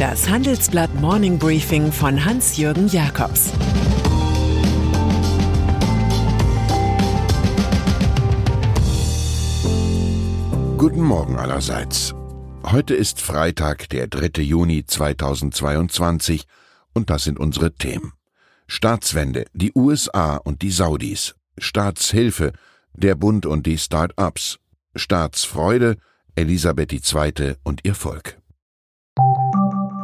Das Handelsblatt Morning Briefing von Hans-Jürgen Jakobs Guten Morgen allerseits. Heute ist Freitag, der 3. Juni 2022 und das sind unsere Themen. Staatswende, die USA und die Saudis, Staatshilfe, der Bund und die Start-ups, Staatsfreude, Elisabeth II. und ihr Volk.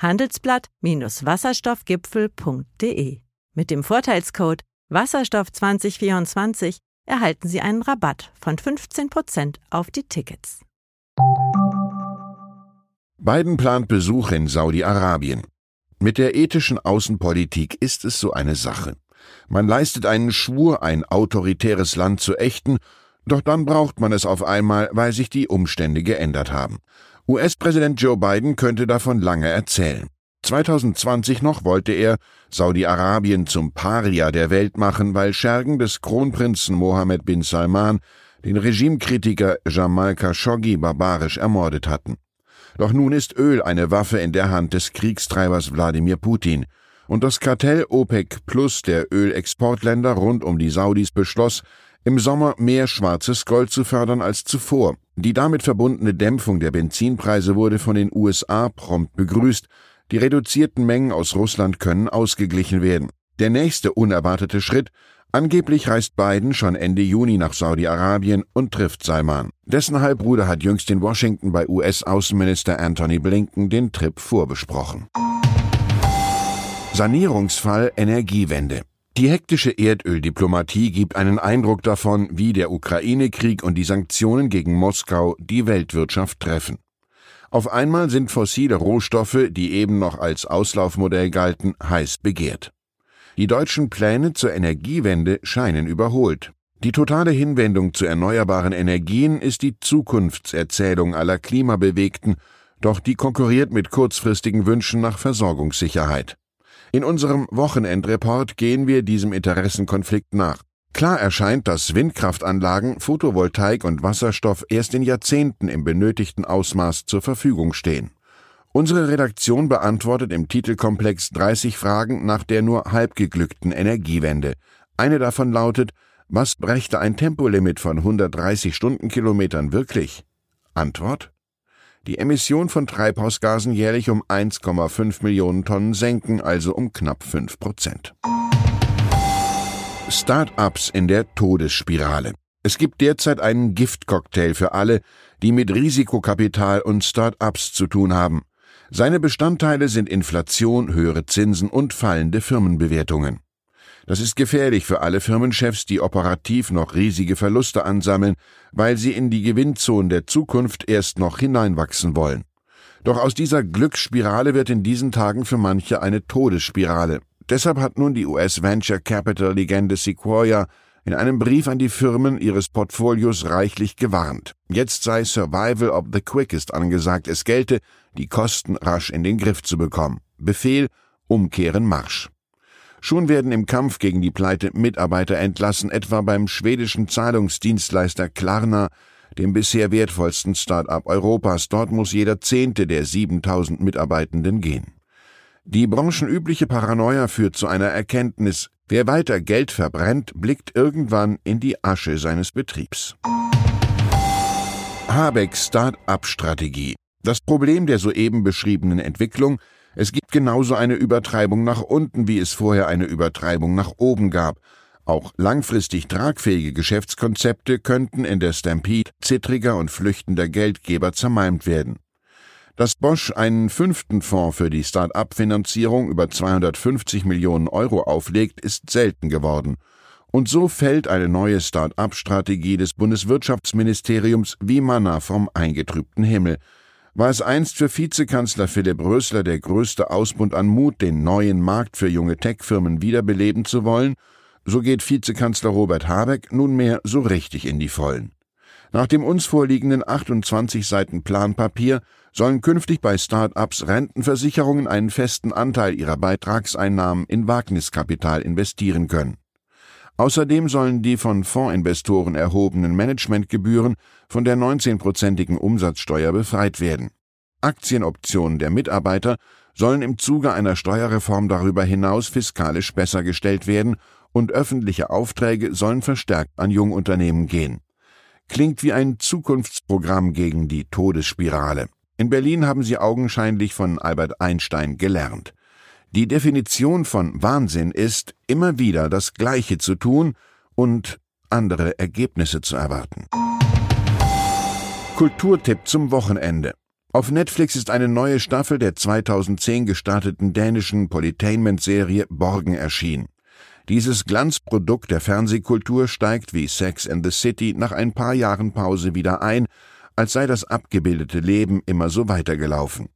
handelsblatt-wasserstoffgipfel.de. Mit dem Vorteilscode Wasserstoff 2024 erhalten Sie einen Rabatt von 15% auf die Tickets. Biden plant Besuch in Saudi-Arabien. Mit der ethischen Außenpolitik ist es so eine Sache. Man leistet einen Schwur, ein autoritäres Land zu ächten, doch dann braucht man es auf einmal, weil sich die Umstände geändert haben. US-Präsident Joe Biden könnte davon lange erzählen. 2020 noch wollte er Saudi-Arabien zum Paria der Welt machen, weil Schergen des Kronprinzen Mohammed bin Salman den Regimekritiker Jamal Khashoggi barbarisch ermordet hatten. Doch nun ist Öl eine Waffe in der Hand des Kriegstreibers Wladimir Putin, und das Kartell OPEC Plus der Ölexportländer rund um die Saudis beschloss, im Sommer mehr schwarzes Gold zu fördern als zuvor. Die damit verbundene Dämpfung der Benzinpreise wurde von den USA prompt begrüßt, die reduzierten Mengen aus Russland können ausgeglichen werden. Der nächste unerwartete Schritt Angeblich reist Biden schon Ende Juni nach Saudi-Arabien und trifft Salman. Dessen Halbbruder hat jüngst in Washington bei US-Außenminister Anthony Blinken den Trip vorbesprochen. Sanierungsfall Energiewende. Die hektische Erdöldiplomatie gibt einen Eindruck davon, wie der Ukraine-Krieg und die Sanktionen gegen Moskau die Weltwirtschaft treffen. Auf einmal sind fossile Rohstoffe, die eben noch als Auslaufmodell galten, heiß begehrt. Die deutschen Pläne zur Energiewende scheinen überholt. Die totale Hinwendung zu erneuerbaren Energien ist die Zukunftserzählung aller Klimabewegten, doch die konkurriert mit kurzfristigen Wünschen nach Versorgungssicherheit. In unserem Wochenendreport gehen wir diesem Interessenkonflikt nach. Klar erscheint, dass Windkraftanlagen, Photovoltaik und Wasserstoff erst in Jahrzehnten im benötigten Ausmaß zur Verfügung stehen. Unsere Redaktion beantwortet im Titelkomplex 30 Fragen nach der nur halb geglückten Energiewende. Eine davon lautet, was brächte ein Tempolimit von 130 Stundenkilometern wirklich? Antwort? Die Emission von Treibhausgasen jährlich um 1,5 Millionen Tonnen senken, also um knapp 5 Prozent. Start-ups in der Todesspirale. Es gibt derzeit einen Giftcocktail für alle, die mit Risikokapital und Start-ups zu tun haben. Seine Bestandteile sind Inflation, höhere Zinsen und fallende Firmenbewertungen. Das ist gefährlich für alle Firmenchefs, die operativ noch riesige Verluste ansammeln, weil sie in die Gewinnzonen der Zukunft erst noch hineinwachsen wollen. Doch aus dieser Glücksspirale wird in diesen Tagen für manche eine Todesspirale. Deshalb hat nun die US Venture Capital Legende Sequoia in einem Brief an die Firmen ihres Portfolios reichlich gewarnt. Jetzt sei Survival of the Quickest angesagt, es gelte, die Kosten rasch in den Griff zu bekommen. Befehl, umkehren Marsch. Schon werden im Kampf gegen die Pleite Mitarbeiter entlassen, etwa beim schwedischen Zahlungsdienstleister Klarna, dem bisher wertvollsten Start-up Europas. Dort muss jeder Zehnte der 7000 Mitarbeitenden gehen. Die branchenübliche Paranoia führt zu einer Erkenntnis, wer weiter Geld verbrennt, blickt irgendwann in die Asche seines Betriebs. Habeck Start-up-Strategie. Das Problem der soeben beschriebenen Entwicklung, es gibt genauso eine Übertreibung nach unten, wie es vorher eine Übertreibung nach oben gab. Auch langfristig tragfähige Geschäftskonzepte könnten in der Stampede zittriger und flüchtender Geldgeber zermalmt werden. Dass Bosch einen fünften Fonds für die Start-up-Finanzierung über 250 Millionen Euro auflegt, ist selten geworden. Und so fällt eine neue Start-up-Strategie des Bundeswirtschaftsministeriums wie Manna vom eingetrübten Himmel. War es einst für Vizekanzler Philipp Rösler der größte Ausbund an Mut, den neuen Markt für junge Tech-Firmen wiederbeleben zu wollen, so geht Vizekanzler Robert Habeck nunmehr so richtig in die Vollen. Nach dem uns vorliegenden 28 Seiten Planpapier sollen künftig bei Start-ups Rentenversicherungen einen festen Anteil ihrer Beitragseinnahmen in Wagniskapital investieren können. Außerdem sollen die von Fondsinvestoren erhobenen Managementgebühren von der 19-prozentigen Umsatzsteuer befreit werden. Aktienoptionen der Mitarbeiter sollen im Zuge einer Steuerreform darüber hinaus fiskalisch besser gestellt werden und öffentliche Aufträge sollen verstärkt an Jungunternehmen gehen. Klingt wie ein Zukunftsprogramm gegen die Todesspirale. In Berlin haben sie augenscheinlich von Albert Einstein gelernt. Die Definition von Wahnsinn ist, immer wieder das Gleiche zu tun und andere Ergebnisse zu erwarten. Kulturtipp zum Wochenende. Auf Netflix ist eine neue Staffel der 2010 gestarteten dänischen Polytainment-Serie Borgen erschienen. Dieses Glanzprodukt der Fernsehkultur steigt wie Sex and the City nach ein paar Jahren Pause wieder ein, als sei das abgebildete Leben immer so weitergelaufen.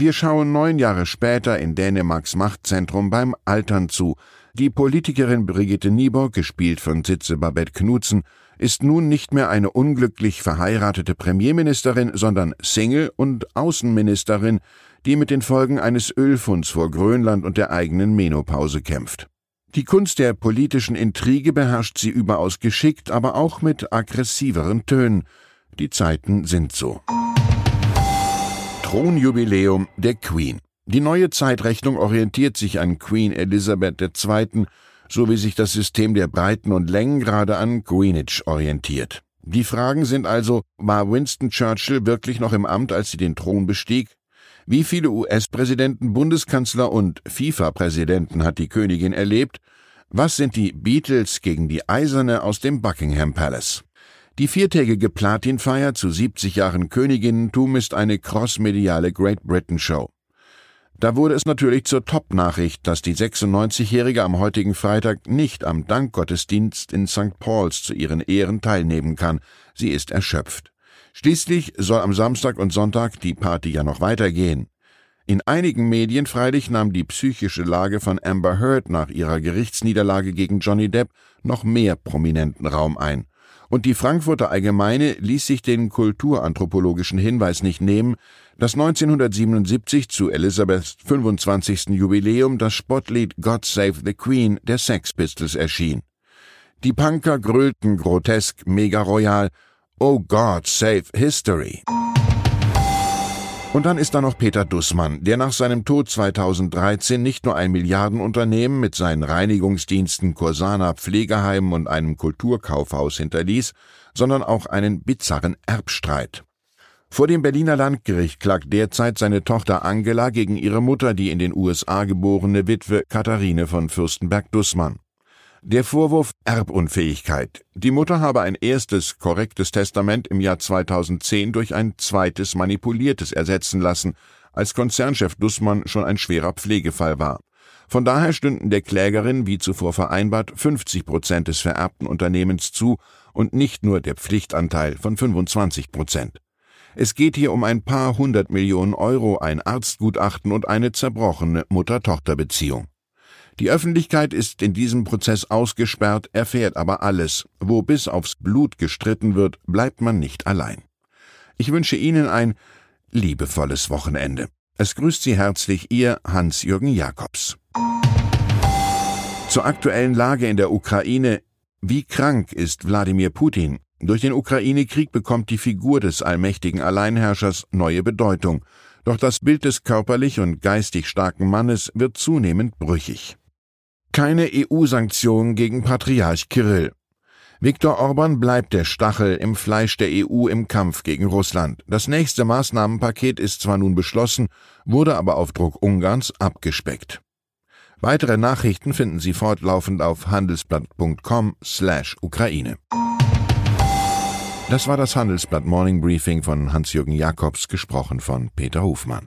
Wir schauen neun Jahre später in Dänemarks Machtzentrum beim Altern zu. Die Politikerin Brigitte Nieborg, gespielt von Sitze Babette Knutzen, ist nun nicht mehr eine unglücklich verheiratete Premierministerin, sondern Single und Außenministerin, die mit den Folgen eines Ölfunds vor Grönland und der eigenen Menopause kämpft. Die Kunst der politischen Intrige beherrscht sie überaus geschickt, aber auch mit aggressiveren Tönen. Die Zeiten sind so. Thronjubiläum der Queen. Die neue Zeitrechnung orientiert sich an Queen Elizabeth II., so wie sich das System der Breiten und Längengrade an Greenwich orientiert. Die Fragen sind also, war Winston Churchill wirklich noch im Amt, als sie den Thron bestieg? Wie viele US-Präsidenten, Bundeskanzler und FIFA-Präsidenten hat die Königin erlebt? Was sind die Beatles gegen die Eiserne aus dem Buckingham Palace? Die viertägige Platinfeier zu 70 Jahren Königinnentum ist eine crossmediale Great Britain Show. Da wurde es natürlich zur Top-Nachricht, dass die 96-Jährige am heutigen Freitag nicht am Dankgottesdienst in St. Paul's zu ihren Ehren teilnehmen kann. Sie ist erschöpft. Schließlich soll am Samstag und Sonntag die Party ja noch weitergehen. In einigen Medien freilich nahm die psychische Lage von Amber Heard nach ihrer Gerichtsniederlage gegen Johnny Depp noch mehr prominenten Raum ein und die Frankfurter Allgemeine ließ sich den kulturanthropologischen Hinweis nicht nehmen, dass 1977 zu Elizabeths 25. Jubiläum das Spottlied God Save the Queen der Sex Pistols erschien. Die Punker grölten grotesk, mega royal, Oh God Save History. Und dann ist da noch Peter Dussmann, der nach seinem Tod 2013 nicht nur ein Milliardenunternehmen mit seinen Reinigungsdiensten Corsana Pflegeheimen und einem Kulturkaufhaus hinterließ, sondern auch einen bizarren Erbstreit. Vor dem Berliner Landgericht klagt derzeit seine Tochter Angela gegen ihre Mutter, die in den USA geborene Witwe Katharine von Fürstenberg-Dussmann. Der Vorwurf Erbunfähigkeit. Die Mutter habe ein erstes korrektes Testament im Jahr 2010 durch ein zweites manipuliertes ersetzen lassen, als Konzernchef Dussmann schon ein schwerer Pflegefall war. Von daher stünden der Klägerin, wie zuvor vereinbart, 50 Prozent des vererbten Unternehmens zu und nicht nur der Pflichtanteil von 25 Prozent. Es geht hier um ein paar hundert Millionen Euro, ein Arztgutachten und eine zerbrochene Mutter-Tochter-Beziehung. Die Öffentlichkeit ist in diesem Prozess ausgesperrt, erfährt aber alles. Wo bis aufs Blut gestritten wird, bleibt man nicht allein. Ich wünsche Ihnen ein liebevolles Wochenende. Es grüßt Sie herzlich Ihr Hans-Jürgen Jakobs. Zur aktuellen Lage in der Ukraine. Wie krank ist Wladimir Putin? Durch den Ukraine-Krieg bekommt die Figur des allmächtigen Alleinherrschers neue Bedeutung. Doch das Bild des körperlich und geistig starken Mannes wird zunehmend brüchig. Keine EU-Sanktionen gegen Patriarch Kirill. Viktor Orban bleibt der Stachel im Fleisch der EU im Kampf gegen Russland. Das nächste Maßnahmenpaket ist zwar nun beschlossen, wurde aber auf Druck Ungarns abgespeckt. Weitere Nachrichten finden Sie fortlaufend auf handelsblatt.com/Ukraine. Das war das Handelsblatt Morning Briefing von Hans-Jürgen Jakobs, gesprochen von Peter Hofmann.